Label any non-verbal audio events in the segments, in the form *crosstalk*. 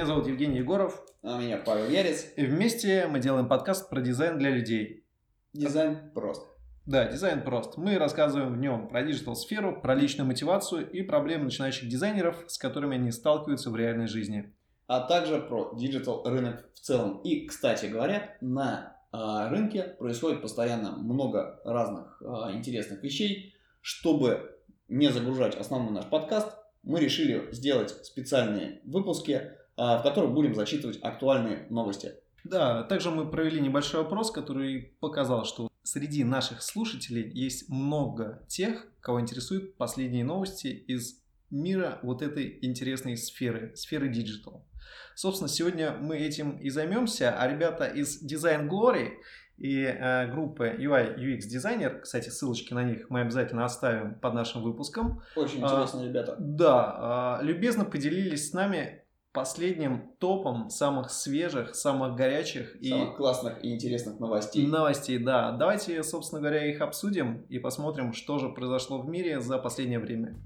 Меня зовут Евгений Егоров. А меня Павел Ярец. И вместе мы делаем подкаст про дизайн для людей. Дизайн прост. Да, дизайн прост. Мы рассказываем в нем про digital -сферу, про личную мотивацию и проблемы начинающих дизайнеров, с которыми они сталкиваются в реальной жизни. А также про digital рынок в целом. И, кстати говоря, на э, рынке происходит постоянно много разных э, интересных вещей. Чтобы не загружать основной наш подкаст, мы решили сделать специальные выпуски, а, в которых будем зачитывать актуальные новости. Да, также мы провели небольшой опрос, который показал, что среди наших слушателей есть много тех, кого интересуют последние новости из мира вот этой интересной сферы, сферы digital. Собственно, сегодня мы этим и займемся, а ребята из Design Glory и э, группы UI UX дизайнер, кстати, ссылочки на них мы обязательно оставим под нашим выпуском. Очень интересные а, ребята. Да, э, любезно поделились с нами последним топом самых свежих, самых горячих самых и классных и интересных новостей. Новостей, да. Давайте, собственно говоря, их обсудим и посмотрим, что же произошло в мире за последнее время.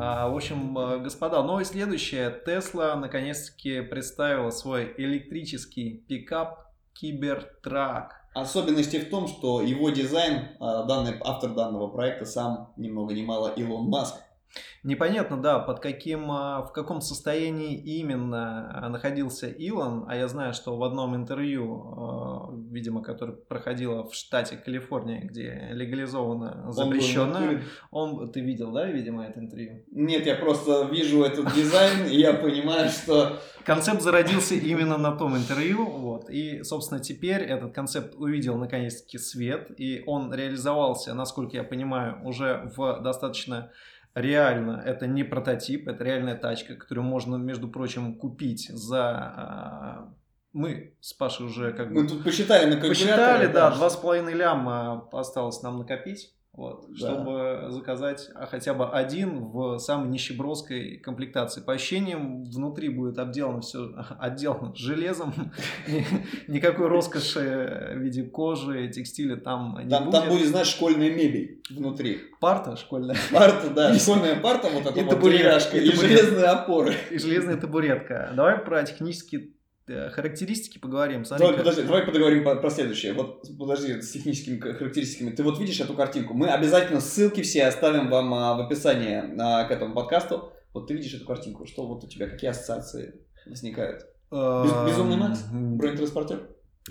А, в общем, э, господа, новость следующая. Тесла наконец-таки представила свой электрический пикап Кибертрак. Особенности в том, что его дизайн, а, данный, автор данного проекта сам, ни много ни мало, Илон Маск. Непонятно, да, под каким, а, в каком состоянии именно находился Илон, а я знаю, что в одном интервью, а, видимо, которое проходило в штате Калифорния, где легализовано запрещенное, он, он, ты видел, да, видимо, это интервью? Нет, я просто вижу этот дизайн, и я понимаю, что... Концепт зародился именно на том интервью, вот, и, собственно, теперь этот концепт увидел наконец-таки свет, и он реализовался, насколько я понимаю, уже в достаточно реально это не прототип, это реальная тачка, которую можно, между прочим, купить за... А, мы с Пашей уже как бы... Мы тут посчитали на. Посчитали, да, два с половиной ляма осталось нам накопить. Вот, да. чтобы заказать а хотя бы один в самой нищебродской комплектации. По ощущениям, внутри будет обделано все *laughs* отделано железом. *laughs* Никакой роскоши в виде кожи, текстиля там не будет. Там будет, знаешь, школьная мебель внутри. Парта школьная. Парта, да, *laughs* школьная парта, вот эта вот деревяшка, и железные опоры. И железная табуретка. Давай про технические характеристики поговорим. Смотри, давай, подожди, давай поговорим про, про следующее. Вот, подожди, с техническими характеристиками. Ты вот видишь эту картинку? Мы обязательно ссылки все оставим вам а, в описании а, к этому подкасту. Вот ты видишь эту картинку. Что вот у тебя, какие ассоциации возникают? Эм, Безумный Макс? Бронетранспортер?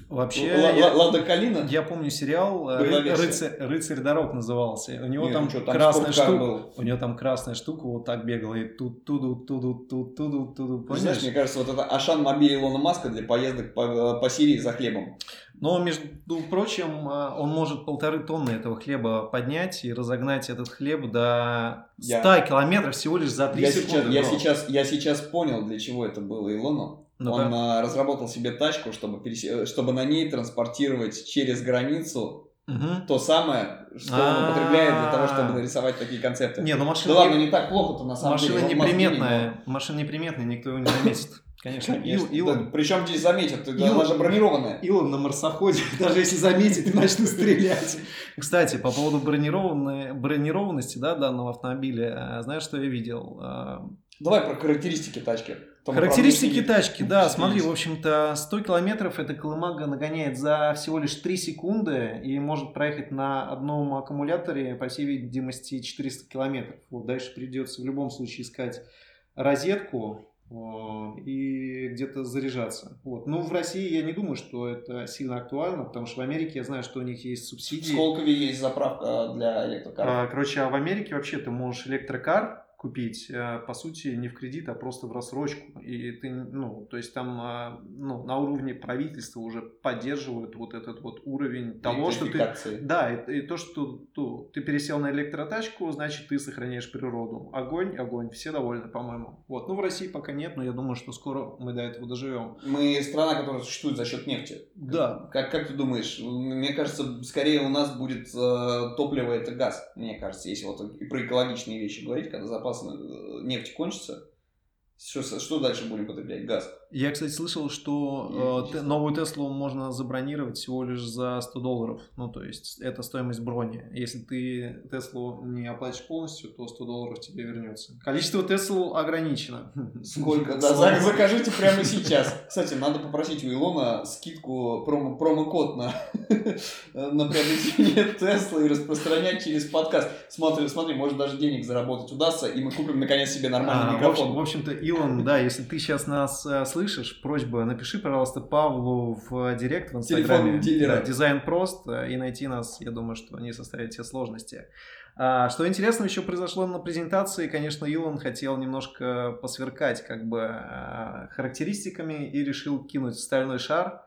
Вообще, Л- Лада Калина? Я помню сериал э, Рыцарь, Рыцарь дорог назывался. У него Нет, там, ну что, там красная штука. Был. У него там красная штука вот так бегала и тут туду туду туду туду туду. Знаешь, мне кажется, вот это Ашан мобиль Илона Маска для поездок по, по Сирии за хлебом. Но, между прочим, э, он может полторы тонны этого хлеба поднять и разогнать этот хлеб до 100 я... километров всего лишь за 3 я секунды. Сейчас, я, сейчас, я сейчас понял, для чего это было Илону. Ну, он а, разработал себе тачку, чтобы, перес... Э, чтобы на ней транспортировать через границу угу. то самое, что он употребляет для того, чтобы нарисовать такие концепты. Не, ну машина... Да ладно, не так плохо-то на самом машина деле. Неприметная, машина неприметная, никто его не заметит. *laughs* Конечно, Ил, Илон. Да, причем здесь заметят, Илон, она же бронированная. Илон на марсоходе, *laughs* даже если заметит, начнут стрелять. Кстати, по поводу бронированной, бронированности да, данного автомобиля, э, знаешь, что я видел? Э, Давай про характеристики тачки. Характеристики тачки, да, смотри, в общем-то, 100 километров эта колымага нагоняет за всего лишь 3 секунды и может проехать на одном аккумуляторе, по всей видимости, 400 километров. Вот дальше придется в любом случае искать розетку и где-то заряжаться. Вот. Ну, в России я не думаю, что это сильно актуально, потому что в Америке я знаю, что у них есть субсидии. В Сколково есть заправка для электрокаров. А, короче, а в Америке вообще ты можешь электрокар купить, э, по сути, не в кредит, а просто в рассрочку. И ты, ну, то есть там а, ну, на уровне правительства уже поддерживают вот этот вот уровень того, что ты... Да, и, и то, что то, ты пересел на электротачку, значит, ты сохраняешь природу. Огонь, огонь, все довольны, по-моему. Вот. Ну, в России пока нет, но я думаю, что скоро мы до этого доживем. Мы страна, которая существует за счет нефти. Да. Как, как ты думаешь? Мне кажется, скорее у нас будет э, топливо это газ, мне кажется, если вот и про экологичные вещи говорить, когда запас э, нефти кончатся, Что, что дальше будем потреблять? Газ. Я, кстати, слышал, что э, новую Теслу можно забронировать всего лишь за 100 долларов. Ну, то есть, это стоимость брони. Если ты Теслу не оплатишь полностью, то 100 долларов тебе вернется. Количество Тесл ограничено. Сколько? *laughs* Да, закажите прямо сейчас. *laughs* Кстати, надо попросить у Илона скидку, промо, промокод на, *laughs* на приобретение Теслы и распространять через подкаст. Смотри, смотри, может даже денег заработать удастся, и мы купим наконец себе нормальный а, микрофон. В общем-то, Илон, да, если ты сейчас нас э, слышишь, просьба, напиши, пожалуйста, Павлу в директ в Инстаграме. Да, дизайн прост, э, и найти нас, я думаю, что не составит тебе сложности. А, что интересно еще произошло на презентации, конечно, Илон хотел немножко посверкать как бы характеристиками и решил кинуть стальной шар.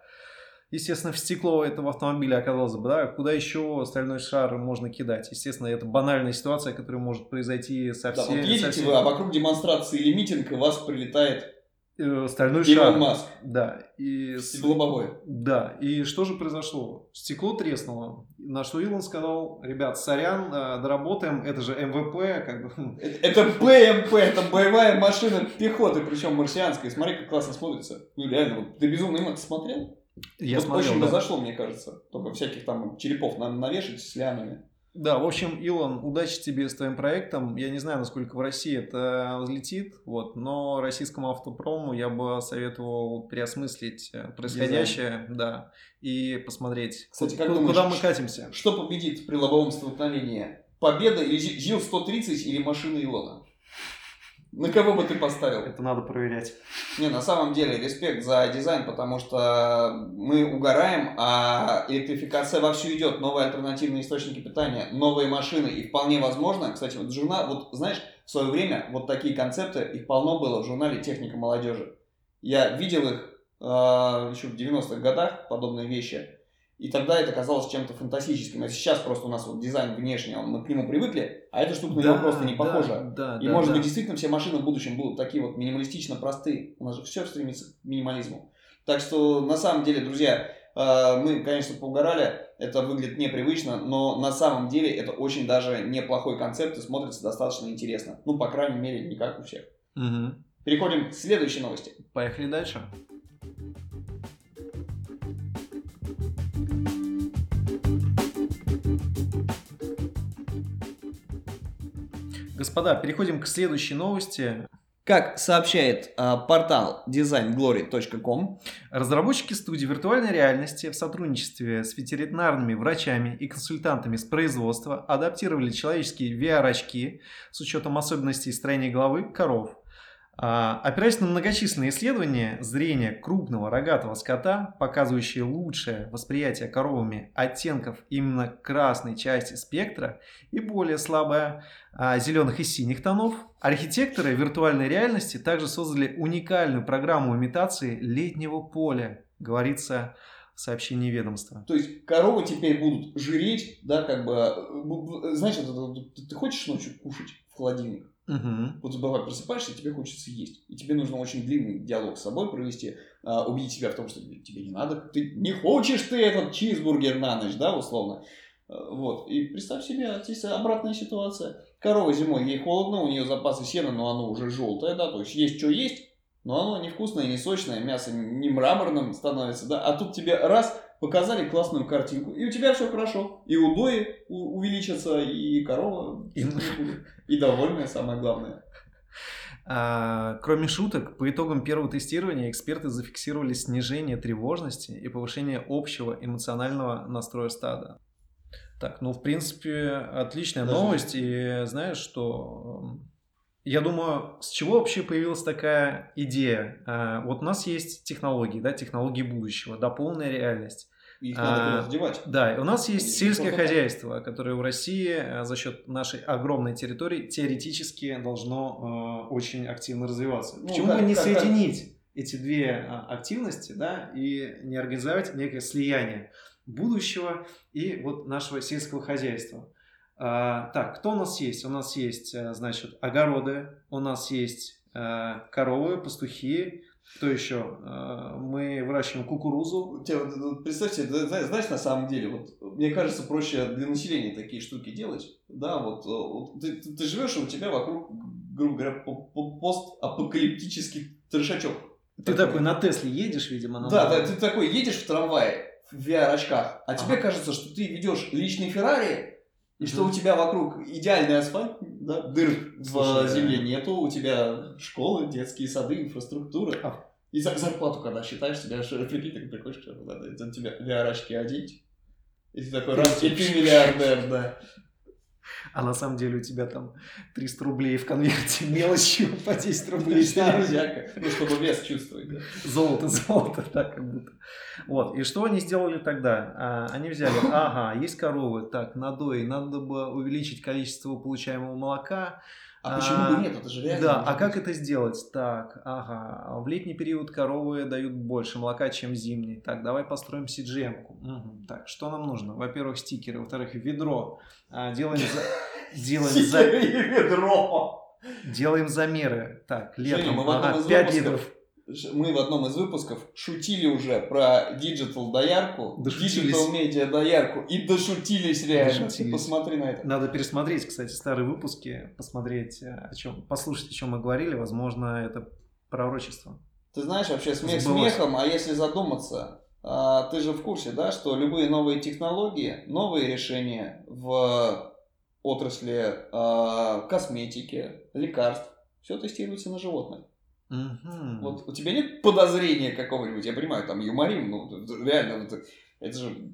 Естественно, в стекло этого автомобиля оказалось бы, да, куда еще стальной шар можно кидать? Естественно, это банальная ситуация, которая может произойти со всеми... Да, вот едете всеми... вы, а вокруг демонстрации или митинг, и вас прилетает Э, стальной Илон шар. Маск. Да. И Стеклолобовое. Да. И что же произошло? Стекло треснуло. На что Илон сказал, ребят, сорян, э, доработаем, это же MVP, как бы. Хм». Это, БМП, это боевая машина пехоты, причем марсианская. Смотри, как классно смотрится. Ну реально, вот, ты безумно им смотрел? Я вот смотрел, очень да. зашло, мне кажется. Только всяких там черепов надо навешать с лямами. Да, в общем, Илон, удачи тебе с твоим проектом. Я не знаю, насколько в России это взлетит, вот, но российскому автопрому я бы советовал переосмыслить э, происходящее, Дизайн. да, и посмотреть, Кстати, как куда, думаешь, куда мы катимся. Что победит при лобовом столкновении? Победа или ЗИЛ-130 или машина Илона? На кого бы ты поставил? Это надо проверять. Не, на самом деле, респект за дизайн, потому что мы угораем, а электрификация вовсю идет, новые альтернативные источники питания, новые машины, и вполне возможно, кстати, вот журнал, вот знаешь, в свое время вот такие концепты, их полно было в журнале «Техника молодежи». Я видел их э, еще в 90-х годах, подобные вещи, и тогда это казалось чем-то фантастическим. А сейчас просто у нас вот дизайн внешний, мы к нему привыкли, а эта штука на него просто не похожа. Да, и да, может да. быть действительно все машины в будущем будут такие вот минималистично простые. У нас же все стремится к минимализму. Так что на самом деле, друзья, э, мы, конечно, поугорали, это выглядит непривычно, но на самом деле это очень даже неплохой концепт и смотрится достаточно интересно. Ну, по крайней мере, не как у всех. Угу. Переходим к следующей новости. Поехали дальше. Господа, переходим к следующей новости. Как сообщает э, портал designglory.com, разработчики студии виртуальной реальности в сотрудничестве с ветеринарными врачами и консультантами с производства адаптировали человеческие VR-очки с учетом особенностей строения головы коров. А, опираясь на многочисленные исследования зрения крупного рогатого скота, показывающие лучшее восприятие коровами оттенков именно красной части спектра и более слабое а, зеленых и синих тонов, архитекторы виртуальной реальности также создали уникальную программу имитации летнего поля, говорится сообщении ведомства. То есть коровы теперь будут жиреть, да, как бы, э, знаешь, ты хочешь ночью кушать в холодильник? Угу. Вот бывает, просыпаешься, и тебе хочется есть. И тебе нужно очень длинный диалог с собой провести, а, убедить себя в том, что тебе не надо. Ты не хочешь ты этот чизбургер на ночь, да, условно. А, вот. И представь себе, здесь обратная ситуация. Корова зимой, ей холодно, у нее запасы сена, но оно уже желтое, да, то есть есть что есть, но оно невкусное, не сочное, мясо не мраморным становится, да, а тут тебе раз показали классную картинку, и у тебя все хорошо. И удои увеличатся, и корова, и, и довольная, самое главное. А, кроме шуток, по итогам первого тестирования эксперты зафиксировали снижение тревожности и повышение общего эмоционального настроя стада. Так, ну, в принципе, отличная Даже... новость. И знаешь, что я думаю, с чего вообще появилась такая идея? А, вот у нас есть технологии, да, технологии будущего, да, полная реальность. Их надо куда-то девать. Да, у нас есть сельское хозяйство, которое в России а, за счет нашей огромной территории теоретически должно э, очень активно развиваться. Ну, Почему бы не как, соединить как... эти две активности, да, и не организовать некое слияние будущего и вот нашего сельского хозяйства? А, так, кто у нас есть? У нас есть, э, значит, огороды, у нас есть э, коровы, пастухи, кто еще? Э, мы выращиваем кукурузу. Представьте, знаешь, на самом деле, вот мне кажется, проще для населения такие штуки делать. Да, вот, вот ты, ты живешь, и у тебя вокруг грубо говоря, постапокалиптический трешачок. Ты такой на Тесле едешь, видимо, на Да, да, ты такой едешь в трамвае в VR-очках, а тебе Ага. кажется, что ты ведешь личный Феррари, и что у тебя вокруг идеальный асфальт, да, дыр Слушай, в земле да. нету, у тебя школы, детские сады, инфраструктура. А. И за- зарплату, когда считаешь, тебя же *laughs* прикинь, ты приходишь, надо тебе VR-очки одеть. И ты такой, раз, и ты миллиардер, да. *laughs* А на самом деле у тебя там 300 рублей в конверте *laughs* мелочью *laughs* по 10 рублей. Снарядяка. Ну, чтобы вес чувствовать, да. Золото, золото, так как будто. Вот, и что они сделали тогда? А, Они взяли, ага, есть коровы, так, надои, надо бы увеличить количество получаемого молока. А почему бы нет? Это же реально. Да, а как это сделать? Так, ага, в летний период коровы дают больше молока, чем зимний. Так, давай построим CGM-ку. Мгм. Так, что нам нужно? Во-первых, стикеры, во-вторых, ведро. А, делаем, за- *laughs* делаем, за- ведро. делаем замеры. Так, летом, мы в одном ага, из 5 выпусков литров. Мы в одном из выпусков шутили уже про digital доярку, Дошутились. digital медиа доярку и дошутились реально. Дошутились. Ты посмотри на это. Надо пересмотреть, кстати, старые выпуски, посмотреть, э, о чем, послушать, о чем мы говорили. Возможно, это пророчество. Ты знаешь, вообще смех Сбылось. смехом, а если задуматься, а, ты же в курсе, да, что любые новые технологии, новые решения в отрасли а, косметики, лекарств, все тестируется на животных. Мгм. Вот у тебя нет подозрения какого-нибудь, я понимаю, там юморим, ну реально, это, это же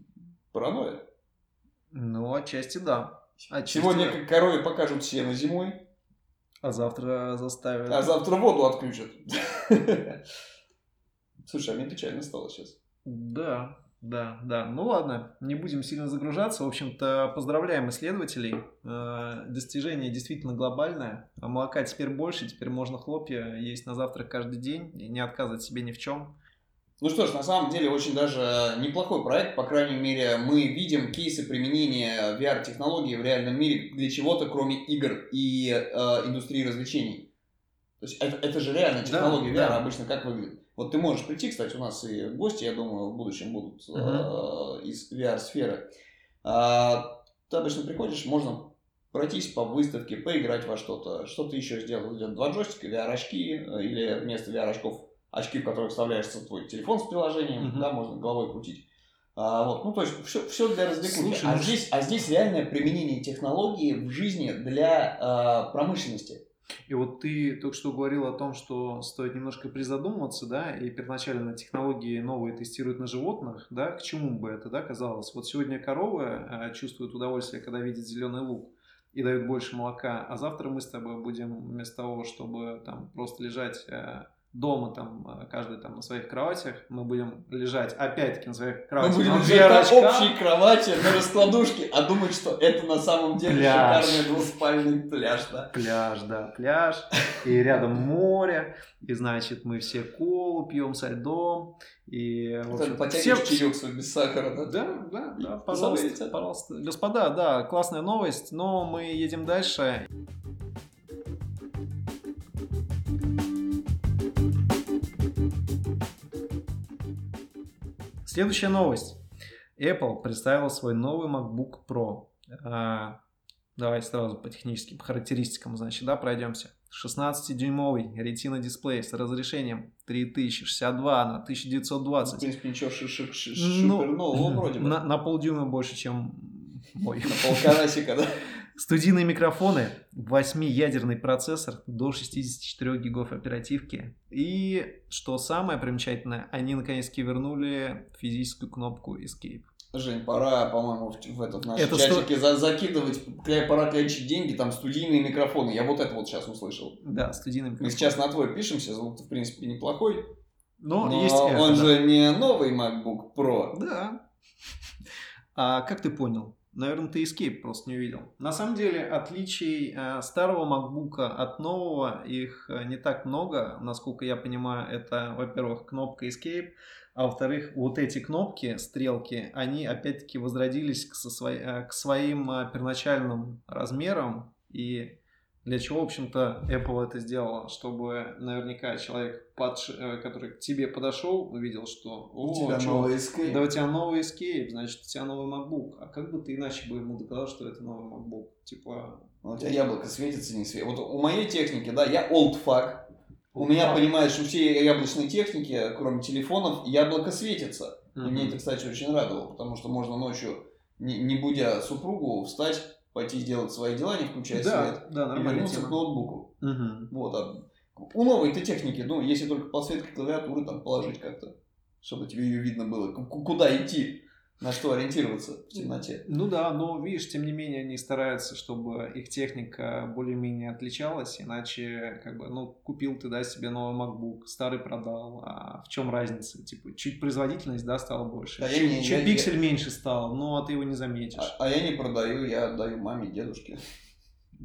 паранойя. Ну, отчасти да. Отчасти Сегодня да. корове покажут сено зимой, А завтра заставят. а завтра воду отключат. *laughs* Слушай, а мне печально стало сейчас. Да, да, да. Ну ладно, не будем сильно загружаться. В общем-то, поздравляем исследователей. Э, Достижение действительно глобальное. А молока теперь больше, теперь можно хлопья есть на завтрак каждый день и не отказывать себе ни в чем. Ну что ж, на самом деле очень даже неплохой проект, по крайней мере, мы видим кейсы применения VR-технологий в реальном мире для чего-то, кроме игр и э, индустрии развлечений. То есть это, это же реально Да, технология VR да. обычно как выглядит. Вот ты можешь прийти, кстати, у нас и гости, я думаю, в будущем будут э, из VR-сферы. А, ты обычно приходишь, можно пройтись по выставке, поиграть во что-то, что-то еще сделать. Идет два джойстика, VR-очки, э, или вместо VR-очков очки, в которых вставляешься твой телефон с приложением, Мгм. да, можно головой крутить. А, вот, ну, то есть, все, все для развлекухи. Слушай, а, ну здесь, а здесь реальное применение технологии в жизни для а, промышленности. И вот ты только что говорил о том, что стоит немножко призадумываться, да, и первоначально технологии новые тестируют на животных, да, к чему бы это, да, казалось. Вот сегодня коровы э, чувствуют удовольствие, когда видят зеленый лук и дают больше молока, а завтра мы с тобой будем вместо того, чтобы там просто лежать э, дома там э, каждый там на своих кроватях, мы будем лежать опять-таки на своих Мы кроватях. будем но лежать на общей кровати, на раскладушке, а думать, что это на самом деле Пляж. шикарный двуспальный пляж, да. Пляж, да, пляж, и рядом море, и значит мы все колу пьем со льдом, и в общем, Потянешь все- чаек свой без сахара, да? Да, да, да, пожалуйста, пожалуйста. Господа, да, классная новость, но мы едем дальше. Следующая новость. Apple представила свой новый MacBook Pro. А, давайте сразу по техническим характеристикам, значит, да, пройдемся. 16-дюймовый Retina дисплей с разрешением 3062 на В 1920. принципе, ничего ши- ши- ши- Ну, супер нового вроде бы. На, на полдюйма больше, чем мой. *laughs* На полкарасика, да? Студийные микрофоны, 8-ядерный процессор, до 64 гигов оперативки. И, что самое примечательное, они наконец-таки вернули физическую кнопку Escape. Жень, пора, по-моему, в, в этот наш Это чатики за- закидывать, пора клянчить деньги, там студийные микрофоны. Я вот это вот сейчас услышал. Да, студийный Мы микрофон. сейчас на твой пишемся, звук в принципе неплохой. Но, но есть это, он да. же не новый MacBook Pro. Да. А как ты понял? Наверное, ты Escape просто не увидел. На самом деле, отличий э, старого MacBook от нового, их э, не так много. Насколько я понимаю, это, во-первых, кнопка Escape, а во-вторых, вот эти кнопки, стрелки, они опять-таки возродились к, со свои- э, к своим первоначальным размерам. И для чего, в общем-то, Apple это сделала? Чтобы наверняка человек, подш- э, который к тебе подошел, увидел, что У «О, тебя чё, новый Escape. да у тебя новый Escape, значит, у тебя новый MacBook. А как бы ты иначе бы ему доказал, что это новый MacBook? Типа, А У тебя яблоко светится, не светится. Вот у моей техники, да, я old fuck. У меня, понимаешь, у всей яблочной техники, кроме телефонов, яблоко светится. И мне это, кстати, очень радовало, потому что можно ночью, не, не будя супругу, встать, пойти сделать свои дела, не включая Да, свет, да, и вернуться к ноутбуку. Мгм. Вот, а у новой-то техники, ну, если только подсветка клавиатуры там положить как-то, чтобы тебе ее видно было, куда идти, на что ориентироваться в темноте. Ну да, но видишь, тем не менее они стараются, чтобы их техника более-менее отличалась, иначе как бы, ну, купил ты, да, себе новый MacBook, старый продал, а в чем разница? Типа, чуть производительность, да, стала больше, А я чуть, не- чуть я- пиксель меньше стал, но ты его не заметишь. А, а я не продаю, я отдаю маме, дедушке.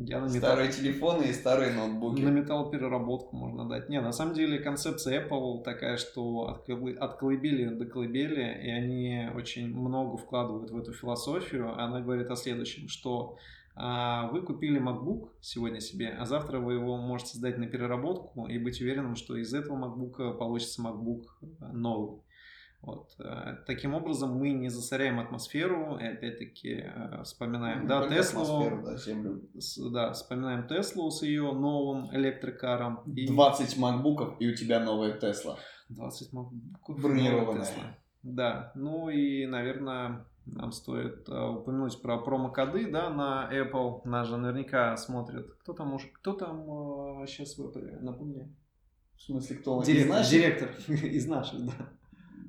Я на металл... Старые телефоны и старые ноутбуки. На металлопереработку можно дать. Не, на самом деле концепция Apple такая, что от, колы- от колыбели до колыбели, и они очень много вкладывают в эту философию. Она говорит о следующем, что а, вы купили MacBook сегодня себе, а завтра вы его можете сдать на переработку и быть уверенным, что из этого MacBook получится MacBook новый. Вот. э, Таким образом, мы не засоряем атмосферу, и опять-таки э, вспоминаем, Ну, да, Теслу, да, землю. с- да, вспоминаем Теслу с ее новым электрокаром. И 20 макбуков, и у тебя новая Тесла. 20 макбуков. Бронированная. Да, ну и, наверное, нам стоит э, упомянуть про промокоды, да, на Apple. Нас же наверняка смотрят. Кто там уж, кто там сейчас напомни? В смысле, кто? Из Директор, наших? директор *laughs* из наших, да.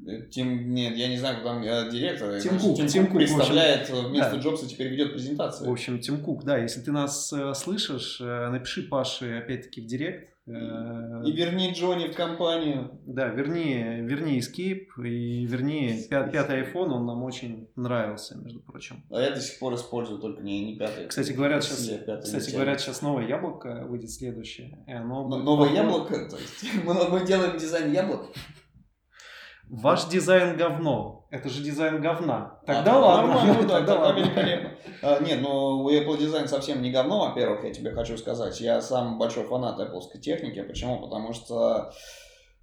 Э, Тим, нет, я не знаю, кто там э, директор. Тим Кук, Тим Кук, представляет э, вместо да. Джобса, теперь ведет В презентацию. общем, Тим Кук, да, если ты нас э, слышишь, э, напиши Паше опять-таки в директ. Э, И верни Джонни в компанию. Да, верни, верни Escape и верни пя- пятый iPhone, он нам очень нравился, между прочим. А я до сих пор использую только не, не пятый. Кстати, говорят, сейчас, кстати, говорят, сейчас новое яблоко выйдет следующее. и оно Но- Новое яблоко, то есть *laughs* мы, мы делаем дизайн яблок. Ваш дизайн говно. Это же дизайн говна. Тогда А, ладно. Нормально, да, *laughs* Тогда тогда ладно. великолепно. А, нет, ну у Apple дизайн совсем не говно, во-первых, я тебе хочу сказать. Я сам большой фанат Apple техники. Почему? Потому что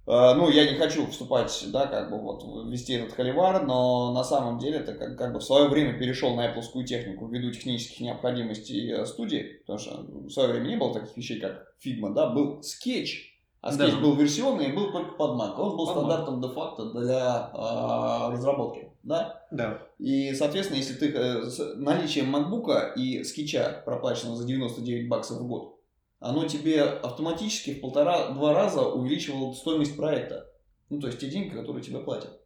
э, ну, я не хочу вступать, да, как бы вот вести этот холивар, но на самом деле это как, как бы в свое время перешел на Apple технику ввиду технических необходимостей э, студии, потому что в свое время не было таких вещей, как Figma, да, был скетч, а Да. скетч был версионный и был только под Mac. Он был Под стандартом де-факто для э, разработки, да. Да. И, соответственно, если ты э, с наличием MacBook и скетча, проплаченного за 99 баксов в год, оно тебе автоматически в полтора-два раза увеличивало стоимость проекта. Ну, то есть те деньги, которые тебе платят.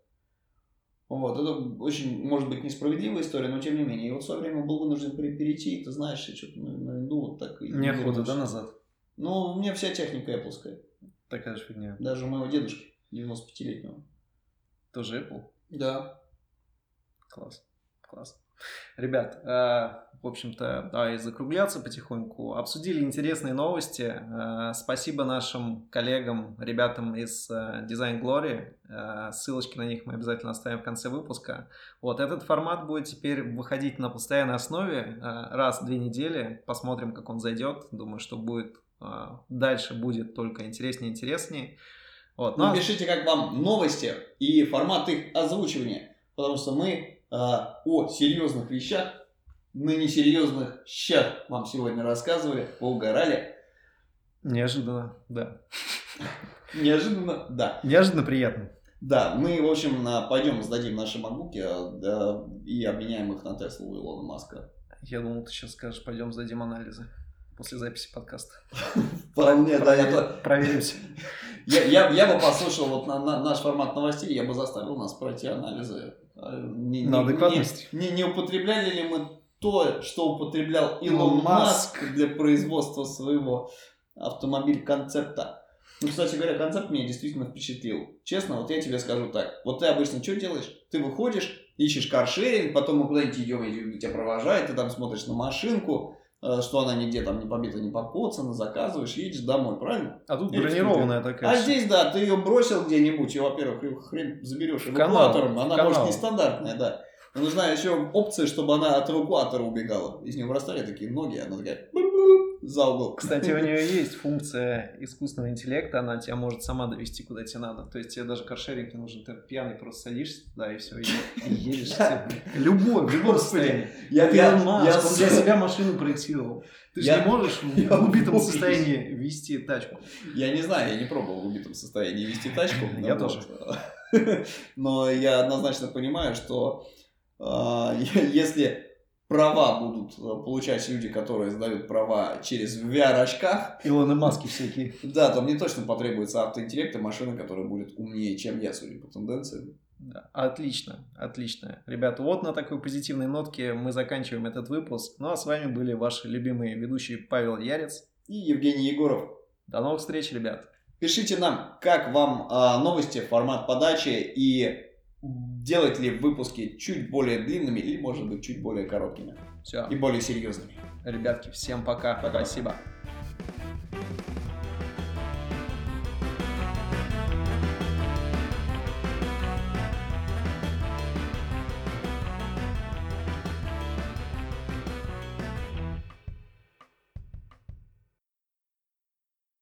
Вот, это очень, может быть, несправедливая история, но тем не менее. И вот в свое время был вынужден пере- перейти, и ты знаешь, что-то на винду вот так Неохота, да, назад? Ну, у меня вся техника Apple, Такая же фигня. даже у моего дедушки, 95-летнего. Тоже Apple. Да. Класс. Класс. Ребят, э, в общем-то, давай закругляться потихоньку. Обсудили интересные новости. Э, Спасибо нашим коллегам, ребятам из э, Design Glory. Ссылочки на них мы обязательно оставим в конце выпуска. Вот этот формат будет теперь выходить на постоянной основе раз в две недели. Посмотрим, как он зайдет. Думаю, что будет дальше будет только интереснее и интереснее. Вот. Ну, а- Напишите, как вам новости и формат их озвучивания, потому что мы а, о серьезных вещах на несерьезных щах вам сегодня рассказывали, поугорали. Неожиданно, да. *laughs* Неожиданно, да. Неожиданно приятно. Да, мы, в общем, пойдем сдадим наши макбуки а, да, и обменяем их на Теслу у Илона Маска. Я думал, ты сейчас скажешь, пойдем сдадим анализы после записи подкаста. *laughs* Вполне, да, я, Проверимся. *laughs* я, я, я бы послушал вот на, на- наш формат новостей, я бы заставил нас пройти анализы. а, Не, На адекватность. Не, не, не употребляли ли мы то, что употреблял Илон Илон Маск Маск. для производства своего автомобиль-концепта? Ну, кстати говоря, концепт меня действительно впечатлил. Честно, вот я тебе скажу так. Вот ты обычно что делаешь? Ты выходишь, ищешь каршеринг, потом мы куда-нибудь идем, тебя провожает, ты там смотришь на машинку, что она нигде там не побита, не покоцана, заказываешь, едешь домой, правильно? А тут Или бронированная такая. А здесь, да, ты ее бросил где-нибудь, и, во-первых, хрен заберешь канал, эвакуатором, в она канал. может нестандартная, да. Но нужна еще опция, чтобы она от эвакуатора убегала. Из нее вырастали такие ноги, она такая... за угол. Кстати, у *laughs* нее есть функция искусственного интеллекта, она тебя может сама довести куда тебе надо. То есть тебе даже каршеринг не нужен, ты пьяный просто садишься туда и все, и, и едешь. Любой, в любом состоянии. Я, он для себя машину проектировал. Ты же не можешь я в убитом состоянии вести тачку. Я не знаю, я не пробовал в убитом состоянии вести тачку. *laughs* Я тоже. *laughs* Но я однозначно понимаю, что а, если права будут а, получать люди, которые сдают права через VR-очках, Илоны Маски всякие. *laughs* да, то мне точно потребуется автоинтеллект и машина, которая будет умнее, чем я, судя по тенденциям. Да, отлично, отлично. Ребята, вот на такой позитивной нотке мы заканчиваем этот выпуск. Ну а с вами были ваши любимые ведущие Павел Ярец. И Евгений Егоров. До новых встреч, ребят. Пишите нам, как вам а, новости, формат подачи и делать ли выпуски чуть более длинными или, может быть, чуть более короткими Все, и более серьезными. ребятки, всем пока. Пока. Спасибо.